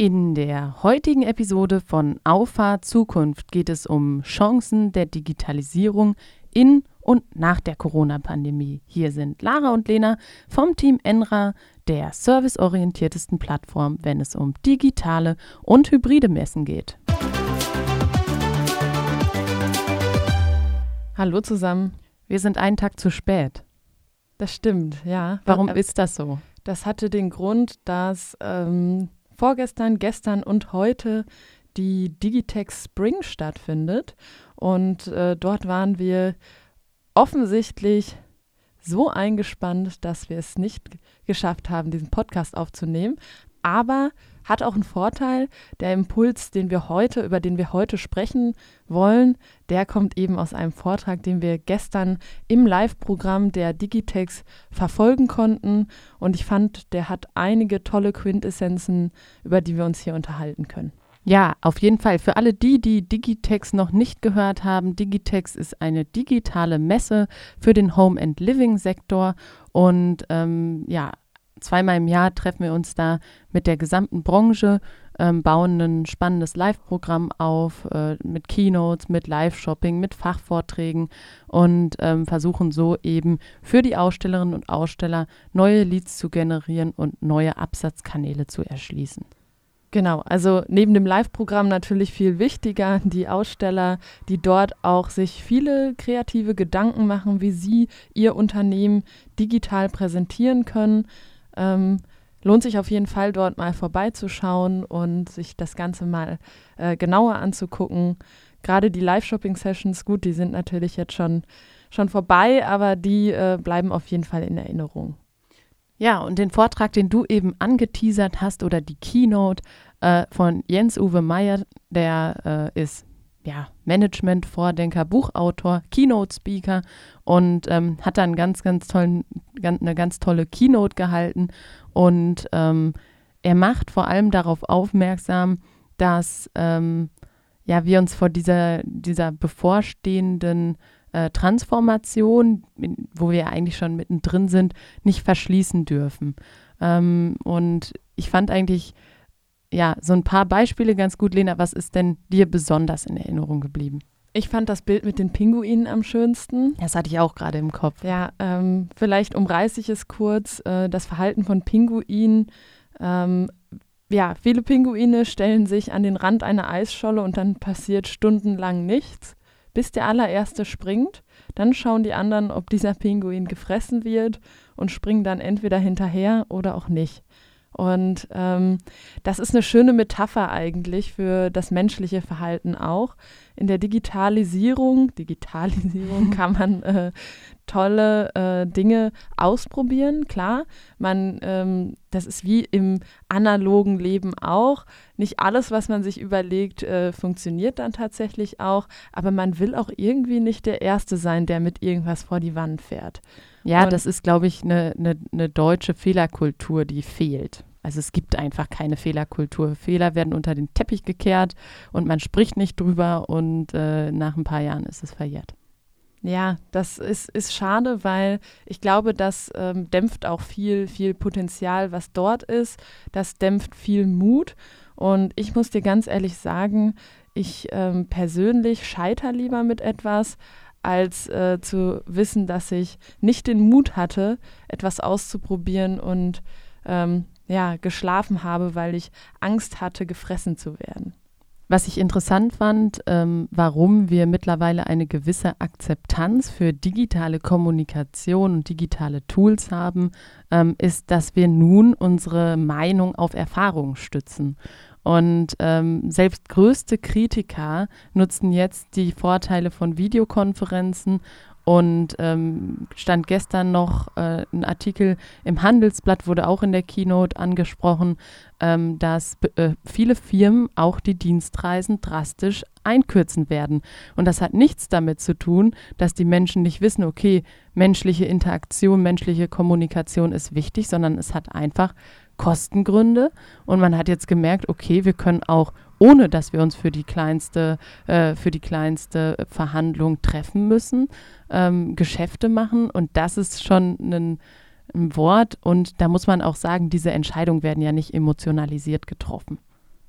In der heutigen Episode von Auffahrt Zukunft geht es um Chancen der Digitalisierung in und nach der Corona-Pandemie. Hier sind Lara und Lena vom Team Enra, der serviceorientiertesten Plattform, wenn es um digitale und hybride Messen geht. Hallo zusammen. Wir sind einen Tag zu spät. Das stimmt, ja. Warum äh, ist das so? Das hatte den Grund, dass ähm, vorgestern, gestern und heute die Digitech Spring stattfindet. Und äh, dort waren wir offensichtlich so eingespannt, dass wir es nicht geschafft haben, diesen Podcast aufzunehmen. Aber hat auch einen Vorteil. Der Impuls, den wir heute, über den wir heute sprechen wollen, der kommt eben aus einem Vortrag, den wir gestern im Live-Programm der Digitex verfolgen konnten. Und ich fand, der hat einige tolle Quintessenzen, über die wir uns hier unterhalten können. Ja, auf jeden Fall. Für alle die, die Digitex noch nicht gehört haben, Digitex ist eine digitale Messe für den Home and Living Sektor und ähm, ja, zweimal im Jahr treffen wir uns da mit der gesamten Branche, ähm, bauen ein spannendes Live-Programm auf äh, mit Keynotes, mit Live-Shopping, mit Fachvorträgen und ähm, versuchen so eben für die Ausstellerinnen und Aussteller neue Leads zu generieren und neue Absatzkanäle zu erschließen. Genau, also neben dem Live-Programm natürlich viel wichtiger, die Aussteller, die dort auch sich viele kreative Gedanken machen, wie sie ihr Unternehmen digital präsentieren können. Ähm, lohnt sich auf jeden Fall dort mal vorbeizuschauen und sich das Ganze mal äh, genauer anzugucken. Gerade die Live-Shopping-Sessions, gut, die sind natürlich jetzt schon, schon vorbei, aber die äh, bleiben auf jeden Fall in Erinnerung. Ja, und den Vortrag, den du eben angeteasert hast oder die Keynote äh, von Jens-Uwe Meyer, der äh, ist ja, Management-Vordenker, Buchautor, Keynote-Speaker und ähm, hat dann ganz, ganz tollen, ganz, eine ganz tolle Keynote gehalten. Und ähm, er macht vor allem darauf aufmerksam, dass ähm, ja, wir uns vor dieser, dieser bevorstehenden äh, Transformation, wo wir eigentlich schon mittendrin sind, nicht verschließen dürfen. Ähm, und ich fand eigentlich ja, so ein paar Beispiele ganz gut. Lena, was ist denn dir besonders in Erinnerung geblieben? Ich fand das Bild mit den Pinguinen am schönsten. Das hatte ich auch gerade im Kopf. Ja, ähm, vielleicht umreiße ich es kurz. Äh, das Verhalten von Pinguinen. Ähm, ja, viele Pinguine stellen sich an den Rand einer Eisscholle und dann passiert stundenlang nichts, bis der allererste springt. Dann schauen die anderen, ob dieser Pinguin gefressen wird und springen dann entweder hinterher oder auch nicht. Und ähm, das ist eine schöne Metapher eigentlich für das menschliche Verhalten auch. In der Digitalisierung, Digitalisierung kann man äh, tolle äh, Dinge ausprobieren, klar. Man, ähm, das ist wie im analogen Leben auch. Nicht alles, was man sich überlegt, äh, funktioniert dann tatsächlich auch. Aber man will auch irgendwie nicht der Erste sein, der mit irgendwas vor die Wand fährt. Ja, und das ist, glaube ich, eine ne, ne deutsche Fehlerkultur, die fehlt. Also es gibt einfach keine Fehlerkultur. Fehler werden unter den Teppich gekehrt und man spricht nicht drüber und äh, nach ein paar Jahren ist es verjährt. Ja, das ist, ist schade, weil ich glaube, das ähm, dämpft auch viel, viel Potenzial, was dort ist. Das dämpft viel Mut. Und ich muss dir ganz ehrlich sagen, ich ähm, persönlich scheiter lieber mit etwas, als äh, zu wissen, dass ich nicht den Mut hatte, etwas auszuprobieren und ähm, ja, geschlafen habe, weil ich Angst hatte, gefressen zu werden. Was ich interessant fand, ähm, warum wir mittlerweile eine gewisse Akzeptanz für digitale Kommunikation und digitale Tools haben, ähm, ist, dass wir nun unsere Meinung auf Erfahrung stützen. Und ähm, selbst größte Kritiker nutzen jetzt die Vorteile von Videokonferenzen und ähm, stand gestern noch äh, ein Artikel im Handelsblatt, wurde auch in der Keynote angesprochen, ähm, dass äh, viele Firmen auch die Dienstreisen drastisch einkürzen werden. Und das hat nichts damit zu tun, dass die Menschen nicht wissen, okay, menschliche Interaktion, menschliche Kommunikation ist wichtig, sondern es hat einfach Kostengründe. Und man hat jetzt gemerkt, okay, wir können auch ohne dass wir uns für die kleinste, äh, für die kleinste Verhandlung treffen müssen, ähm, Geschäfte machen. Und das ist schon ein, ein Wort. Und da muss man auch sagen, diese Entscheidungen werden ja nicht emotionalisiert getroffen.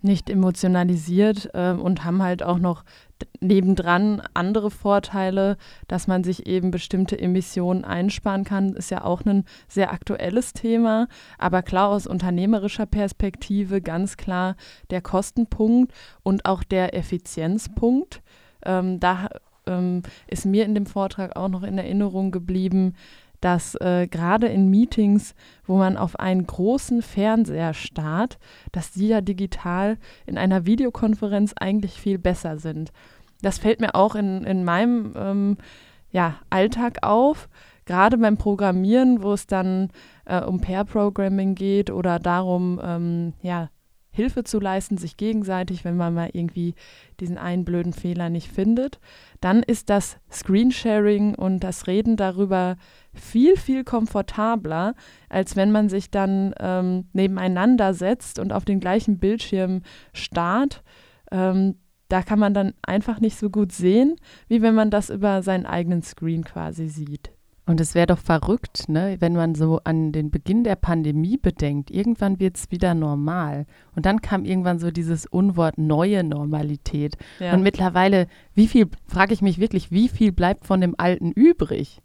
Nicht emotionalisiert äh, und haben halt auch noch nebendran andere Vorteile, dass man sich eben bestimmte Emissionen einsparen kann, ist ja auch ein sehr aktuelles Thema. Aber klar, aus unternehmerischer Perspektive ganz klar der Kostenpunkt und auch der Effizienzpunkt. Ähm, da ähm, ist mir in dem Vortrag auch noch in Erinnerung geblieben, dass äh, gerade in Meetings, wo man auf einen großen Fernseher starrt, dass die ja digital in einer Videokonferenz eigentlich viel besser sind. Das fällt mir auch in, in meinem ähm, ja, Alltag auf, gerade beim Programmieren, wo es dann äh, um Pair-Programming geht oder darum, ähm, ja, Hilfe zu leisten, sich gegenseitig, wenn man mal irgendwie diesen einen blöden Fehler nicht findet, dann ist das Screensharing und das Reden darüber viel, viel komfortabler, als wenn man sich dann ähm, nebeneinander setzt und auf den gleichen Bildschirm starrt. Ähm, da kann man dann einfach nicht so gut sehen, wie wenn man das über seinen eigenen Screen quasi sieht. Und es wäre doch verrückt, ne, wenn man so an den Beginn der Pandemie bedenkt. Irgendwann wird es wieder normal. Und dann kam irgendwann so dieses Unwort neue Normalität. Ja. Und mittlerweile, wie viel, frage ich mich wirklich, wie viel bleibt von dem Alten übrig?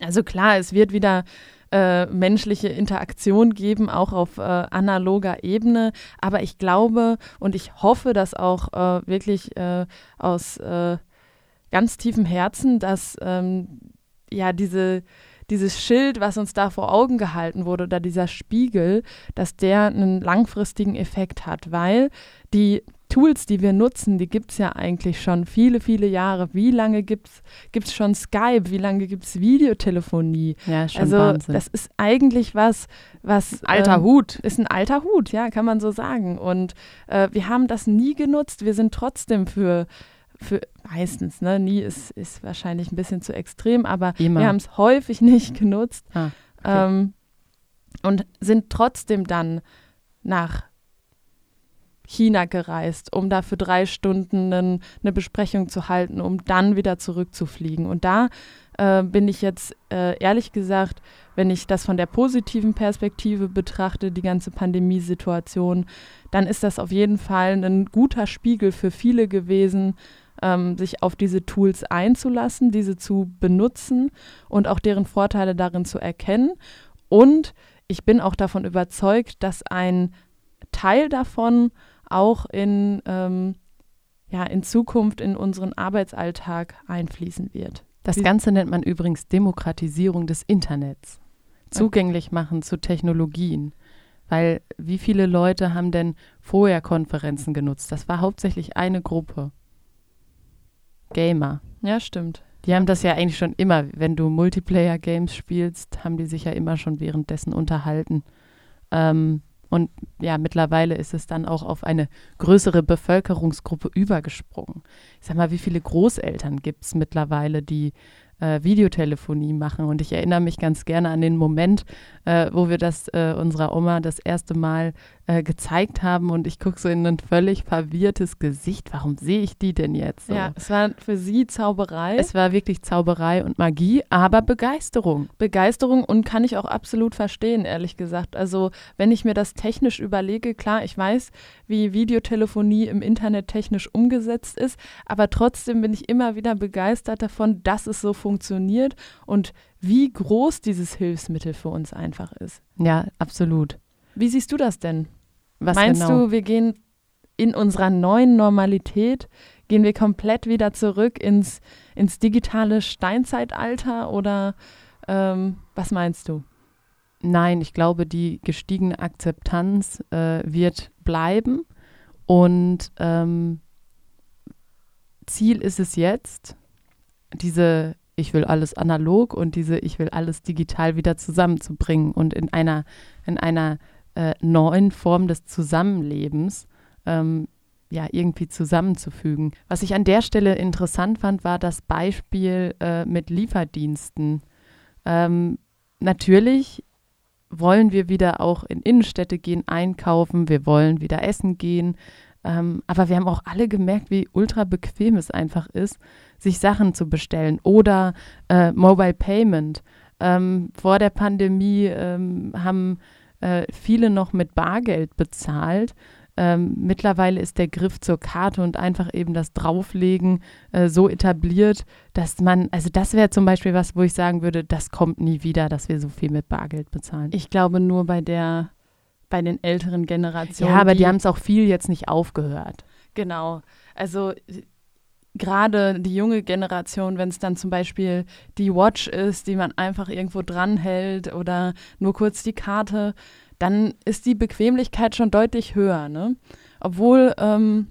Also klar, es wird wieder äh, menschliche Interaktion geben, auch auf äh, analoger Ebene. Aber ich glaube und ich hoffe, dass auch äh, wirklich äh, aus äh, ganz tiefem Herzen, dass ähm, ja diese dieses Schild, was uns da vor Augen gehalten wurde, oder dieser Spiegel, dass der einen langfristigen Effekt hat, weil die Tools, die wir nutzen, die gibt es ja eigentlich schon viele, viele Jahre. Wie lange gibt es schon Skype? Wie lange gibt es Videotelefonie? Ja, schon also Wahnsinn. das ist eigentlich was, was alter ähm, Hut. Ist ein alter Hut, ja, kann man so sagen. Und äh, wir haben das nie genutzt. Wir sind trotzdem für für meistens, ne, nie ist, ist wahrscheinlich ein bisschen zu extrem, aber Immer. wir haben es häufig nicht genutzt ah, okay. ähm, und sind trotzdem dann nach China gereist, um da für drei Stunden einen, eine Besprechung zu halten, um dann wieder zurückzufliegen. Und da äh, bin ich jetzt äh, ehrlich gesagt, wenn ich das von der positiven Perspektive betrachte, die ganze Pandemiesituation, dann ist das auf jeden Fall ein guter Spiegel für viele gewesen, ähm, sich auf diese Tools einzulassen, diese zu benutzen und auch deren Vorteile darin zu erkennen. Und ich bin auch davon überzeugt, dass ein Teil davon auch in, ähm, ja, in Zukunft in unseren Arbeitsalltag einfließen wird. Das Ganze nennt man übrigens Demokratisierung des Internets. Zugänglich machen zu Technologien. Weil wie viele Leute haben denn vorher Konferenzen genutzt? Das war hauptsächlich eine Gruppe. Gamer. Ja, stimmt. Die haben das ja eigentlich schon immer, wenn du Multiplayer-Games spielst, haben die sich ja immer schon währenddessen unterhalten. Ähm, und ja, mittlerweile ist es dann auch auf eine größere Bevölkerungsgruppe übergesprungen. Ich sag mal, wie viele Großeltern gibt es mittlerweile, die äh, Videotelefonie machen. Und ich erinnere mich ganz gerne an den Moment, äh, wo wir das äh, unserer Oma das erste Mal äh, gezeigt haben und ich gucke so in ein völlig verwirrtes Gesicht. Warum sehe ich die denn jetzt? So? Ja, es war für sie Zauberei. Es war wirklich Zauberei und Magie, aber Begeisterung. Begeisterung und kann ich auch absolut verstehen, ehrlich gesagt. Also wenn ich mir das technisch überlege, klar, ich weiß, wie Videotelefonie im Internet technisch umgesetzt ist, aber trotzdem bin ich immer wieder begeistert davon, dass es so funktioniert und wie groß dieses Hilfsmittel für uns einfach ist. Ja, absolut. Wie siehst du das denn? Was Meinst genau? du, wir gehen in unserer neuen Normalität, gehen wir komplett wieder zurück ins, ins digitale Steinzeitalter oder ähm, was meinst du? Nein, ich glaube, die gestiegene Akzeptanz äh, wird bleiben und ähm, Ziel ist es jetzt, diese ich will alles analog und diese ich will alles digital wieder zusammenzubringen und in einer, in einer äh, neuen Form des Zusammenlebens ähm, ja, irgendwie zusammenzufügen. Was ich an der Stelle interessant fand, war das Beispiel äh, mit Lieferdiensten. Ähm, natürlich wollen wir wieder auch in Innenstädte gehen, einkaufen, wir wollen wieder essen gehen. Ähm, aber wir haben auch alle gemerkt, wie ultra bequem es einfach ist, sich Sachen zu bestellen. Oder äh, Mobile Payment. Ähm, vor der Pandemie ähm, haben äh, viele noch mit Bargeld bezahlt. ähm, mittlerweile ist der Griff zur Karte und einfach eben das Drauflegen äh, so etabliert, dass man, also das wäre zum Beispiel was, wo ich sagen würde, das kommt nie wieder, dass wir so viel mit Bargeld bezahlen. Ich glaube nur bei der, bei den älteren Generationen. Ja, aber die, die haben es auch viel jetzt nicht aufgehört. Genau. Also gerade die junge Generation, wenn es dann zum Beispiel die Watch ist, die man einfach irgendwo dranhält oder nur kurz die Karte, dann ist die Bequemlichkeit schon deutlich höher. Ne? Obwohl, ähm,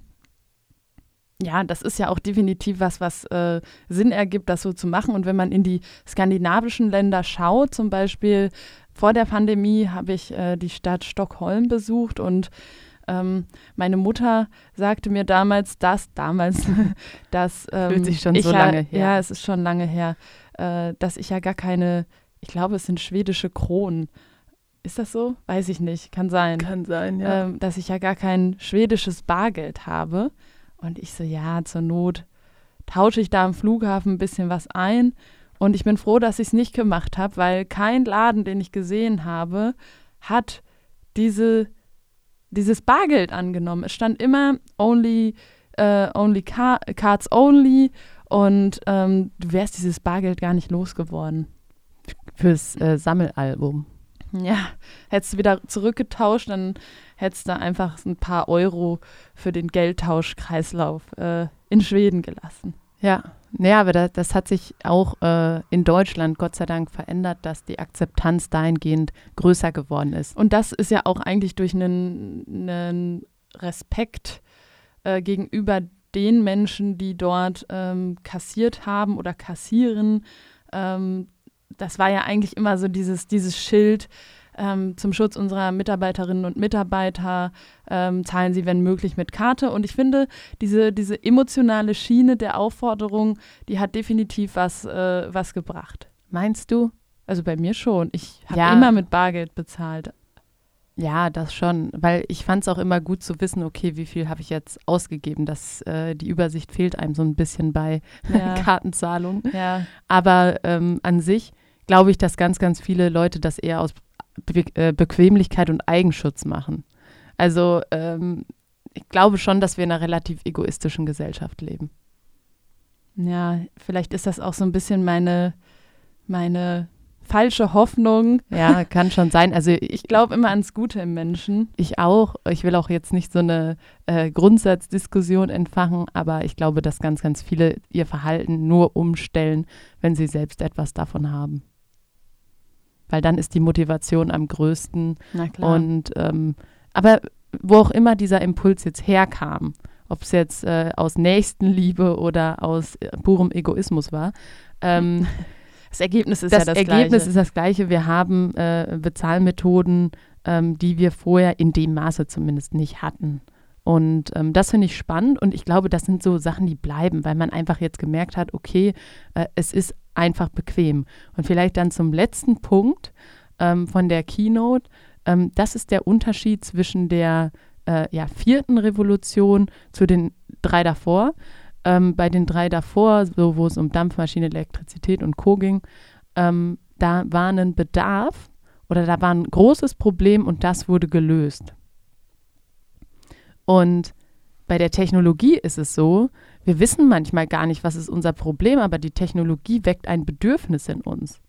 ja, das ist ja auch definitiv was, was äh, Sinn ergibt, das so zu machen. Und wenn man in die skandinavischen Länder schaut, zum Beispiel vor der Pandemie habe ich äh, die Stadt Stockholm besucht und ähm, meine Mutter sagte mir damals, dass damals, dass ähm, fühlt sich schon so lange her. Ja, es ist schon lange her, äh, dass ich ja gar keine, ich glaube, es sind schwedische Kronen ist das so? Weiß ich nicht. Kann sein. Kann sein, ja. Ähm, dass ich ja gar kein schwedisches Bargeld habe. Und ich so, ja, zur Not tausche ich da am Flughafen ein bisschen was ein. Und ich bin froh, dass ich es nicht gemacht habe, weil kein Laden, den ich gesehen habe, hat diese, dieses Bargeld angenommen. Es stand immer only, uh, only car cards only und ähm, du wärst dieses Bargeld gar nicht losgeworden. Fürs äh, Sammelalbum. Ja, hättest du wieder zurückgetauscht, dann hättest du einfach ein paar Euro für den Geldtauschkreislauf äh, in Schweden gelassen. Ja, naja, aber das, das hat sich auch äh, in Deutschland Gott sei Dank verändert, dass die Akzeptanz dahingehend größer geworden ist. Und das ist ja auch eigentlich durch einen, einen Respekt äh, gegenüber den Menschen, die dort ähm, kassiert haben oder kassieren, ähm, das war ja eigentlich immer so dieses, dieses Schild ähm, zum Schutz unserer Mitarbeiterinnen und Mitarbeiter, ähm, zahlen sie, wenn möglich, mit Karte. Und ich finde, diese, diese emotionale Schiene der Aufforderung, die hat definitiv was, äh, was gebracht. Meinst du? Also bei mir schon. Ich habe ja. immer mit Bargeld bezahlt. Ja, das schon, weil ich fand es auch immer gut zu wissen, okay, wie viel habe ich jetzt ausgegeben. dass äh, die Übersicht fehlt einem so ein bisschen bei ja. Kartenzahlungen. Ja. Aber ähm, an sich glaube ich, dass ganz, ganz viele Leute das eher aus Be äh, Bequemlichkeit und Eigenschutz machen. Also ähm, ich glaube schon, dass wir in einer relativ egoistischen Gesellschaft leben. Ja, vielleicht ist das auch so ein bisschen meine, meine falsche Hoffnung. Ja, kann schon sein. Also ich glaube immer ans Gute im Menschen. Ich auch. Ich will auch jetzt nicht so eine äh, Grundsatzdiskussion entfachen, aber ich glaube, dass ganz, ganz viele ihr Verhalten nur umstellen, wenn sie selbst etwas davon haben. Weil dann ist die Motivation am größten. Na klar. Und ähm, aber wo auch immer dieser Impuls jetzt herkam, ob es jetzt äh, aus Nächstenliebe oder aus äh, purem Egoismus war, ähm, Das Ergebnis ist das ja das Ergebnis gleiche. ist das gleiche. Wir haben äh, Bezahlmethoden, ähm, die wir vorher in dem Maße zumindest nicht hatten. Und ähm, das finde ich spannend und ich glaube, das sind so Sachen, die bleiben, weil man einfach jetzt gemerkt hat, okay, äh, es ist einfach bequem. Und vielleicht dann zum letzten Punkt ähm, von der Keynote, ähm, das ist der Unterschied zwischen der äh, ja, vierten Revolution zu den drei davor ähm, bei den drei davor, so wo es um Dampfmaschine, Elektrizität und Co. ging, ähm, da war ein Bedarf oder da war ein großes Problem und das wurde gelöst. Und bei der Technologie ist es so, wir wissen manchmal gar nicht, was ist unser Problem, aber die Technologie weckt ein Bedürfnis in uns.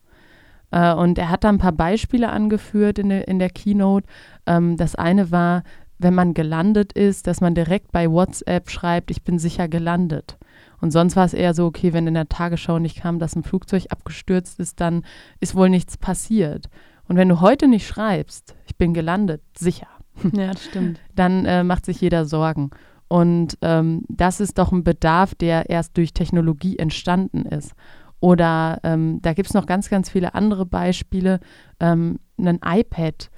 Äh, und er hat da ein paar Beispiele angeführt in, de, in der Keynote. Ähm, das eine war, wenn man gelandet ist, dass man direkt bei WhatsApp schreibt, ich bin sicher gelandet. Und sonst war es eher so, okay, wenn in der Tagesschau nicht kam, dass ein Flugzeug abgestürzt ist, dann ist wohl nichts passiert. Und wenn du heute nicht schreibst, ich bin gelandet, sicher. Ja, das stimmt. Dann äh, macht sich jeder Sorgen. Und ähm, das ist doch ein Bedarf, der erst durch Technologie entstanden ist. Oder ähm, da gibt es noch ganz, ganz viele andere Beispiele. Ähm, ein iPad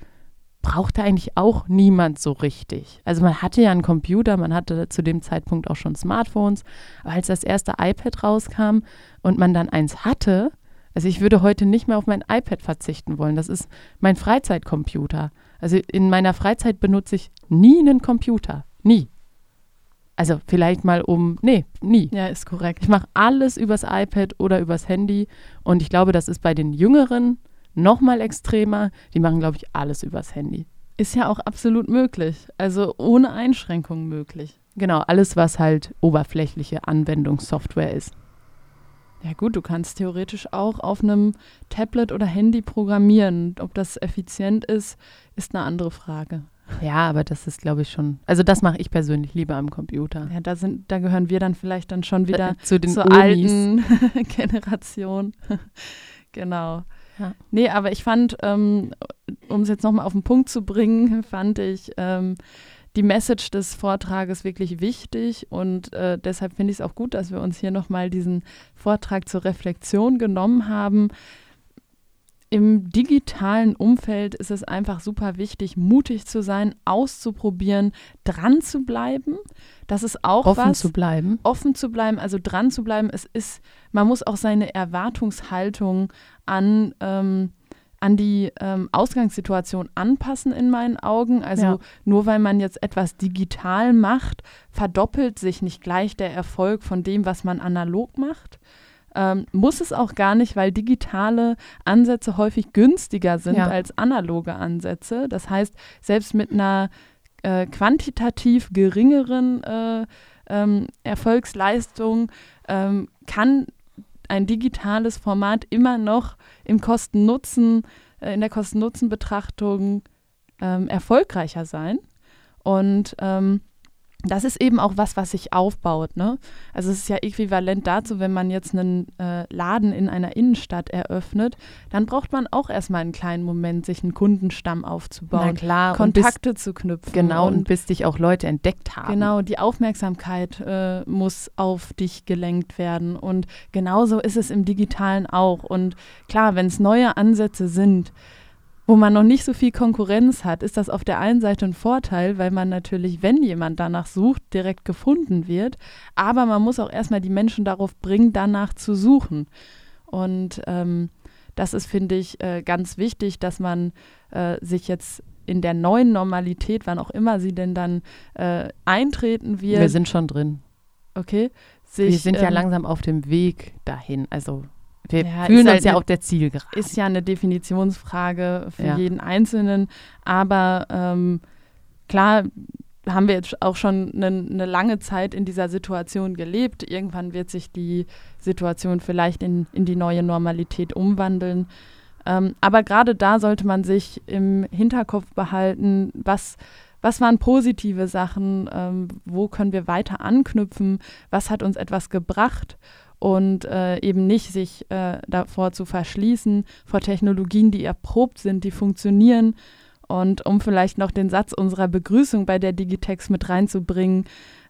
brauchte eigentlich auch niemand so richtig. Also man hatte ja einen Computer, man hatte zu dem Zeitpunkt auch schon Smartphones, aber als das erste iPad rauskam und man dann eins hatte, also ich würde heute nicht mehr auf mein iPad verzichten wollen. Das ist mein Freizeitcomputer. Also in meiner Freizeit benutze ich nie einen Computer. Nie. Also vielleicht mal um, nee, nie. Ja, ist korrekt. Ich mache alles übers iPad oder übers Handy und ich glaube, das ist bei den Jüngeren noch mal extremer. Die machen, glaube ich, alles übers Handy. Ist ja auch absolut möglich. Also ohne Einschränkungen möglich. Genau, alles, was halt oberflächliche Anwendungssoftware ist. Ja gut, du kannst theoretisch auch auf einem Tablet oder Handy programmieren. Ob das effizient ist, ist eine andere Frage. Ja, aber das ist, glaube ich, schon. Also das mache ich persönlich lieber am Computer. Ja, da sind, da gehören wir dann vielleicht dann schon wieder Äh, zu den zur Omis. alten Generation. genau. Ja. Nee, aber ich fand, ähm, um es jetzt nochmal auf den Punkt zu bringen, fand ich ähm, die Message des Vortrages wirklich wichtig und äh, deshalb finde ich es auch gut, dass wir uns hier nochmal diesen Vortrag zur Reflexion genommen haben. Im digitalen Umfeld ist es einfach super wichtig, mutig zu sein, auszuprobieren, dran zu bleiben. Das ist auch Offen was zu bleiben. offen zu bleiben, also dran zu bleiben. Es ist, man muss auch seine Erwartungshaltung an, ähm, an die ähm, Ausgangssituation anpassen in meinen Augen. Also Ja. nur weil man jetzt etwas digital macht, verdoppelt sich nicht gleich der Erfolg von dem, was man analog macht. Ähm, muss es auch gar nicht, weil digitale Ansätze häufig günstiger sind Ja. als analoge Ansätze. Das heißt, selbst mit einer äh, quantitativ geringeren äh, ähm, Erfolgsleistung ähm, kann ein digitales Format immer noch im Kosten-Nutzen, äh, in der Kosten-Nutzen-Betrachtung ähm, erfolgreicher sein. Und ähm, das ist eben auch was, was sich aufbaut. Ne? Also es ist ja äquivalent dazu, wenn man jetzt einen äh, Laden in einer Innenstadt eröffnet, dann braucht man auch erstmal einen kleinen Moment, sich einen Kundenstamm aufzubauen, klar. und bis, Kontakte zu knüpfen. genau, und, und bis dich auch Leute entdeckt haben. Genau, die Aufmerksamkeit äh, muss auf dich gelenkt werden. Und genauso ist es im Digitalen auch. Und klar, wenn es neue Ansätze sind, wo man noch nicht so viel Konkurrenz hat, ist das auf der einen Seite ein Vorteil, weil man natürlich, wenn jemand danach sucht, direkt gefunden wird. Aber man muss auch erstmal die Menschen darauf bringen, danach zu suchen. Und ähm, das ist, finde ich, äh, ganz wichtig, dass man äh, sich jetzt in der neuen Normalität, wann auch immer sie denn dann äh, eintreten wird, Wir sind schon drin. okay, sich, wir sind ja ähm, langsam auf dem Weg dahin. Also wir Ja, fühlen uns halt ja ne- auf der Zielgerade. ist ja eine Definitionsfrage für Ja. jeden Einzelnen, aber ähm, klar haben wir jetzt auch schon eine, eine lange Zeit in dieser Situation gelebt. Irgendwann wird sich die Situation vielleicht in, in die neue Normalität umwandeln. Ähm, aber gerade da sollte man sich im Hinterkopf behalten, was, was waren positive Sachen, ähm, wo können wir weiter anknüpfen, was hat uns etwas gebracht und äh, eben nicht sich äh, davor zu verschließen, vor Technologien, die erprobt sind, die funktionieren. Und um vielleicht noch den Satz unserer Begrüßung bei der Digitex mit reinzubringen,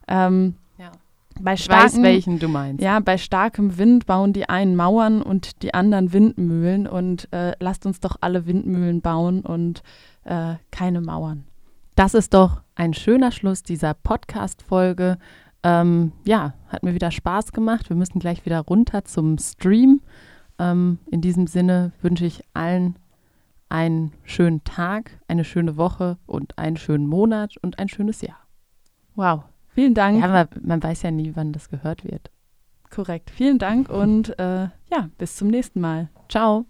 ähm, Ja. bei Ich weiß, starken, welchen du meinst. ja, bei starkem Wind bauen die einen Mauern und die anderen Windmühlen. Und äh, lasst uns doch alle Windmühlen bauen und äh, keine Mauern. Das ist doch ein schöner Schluss dieser Podcast-Folge. Ähm, ja, hat mir wieder Spaß gemacht. Wir müssen gleich wieder runter zum Stream. Ähm, in diesem Sinne wünsche ich allen einen schönen Tag, eine schöne Woche und einen schönen Monat und ein schönes Jahr. Wow, vielen Dank. Ja, man, man weiß ja nie, wann das gehört wird. Korrekt. Vielen Dank und äh, ja, bis zum nächsten Mal. Ciao.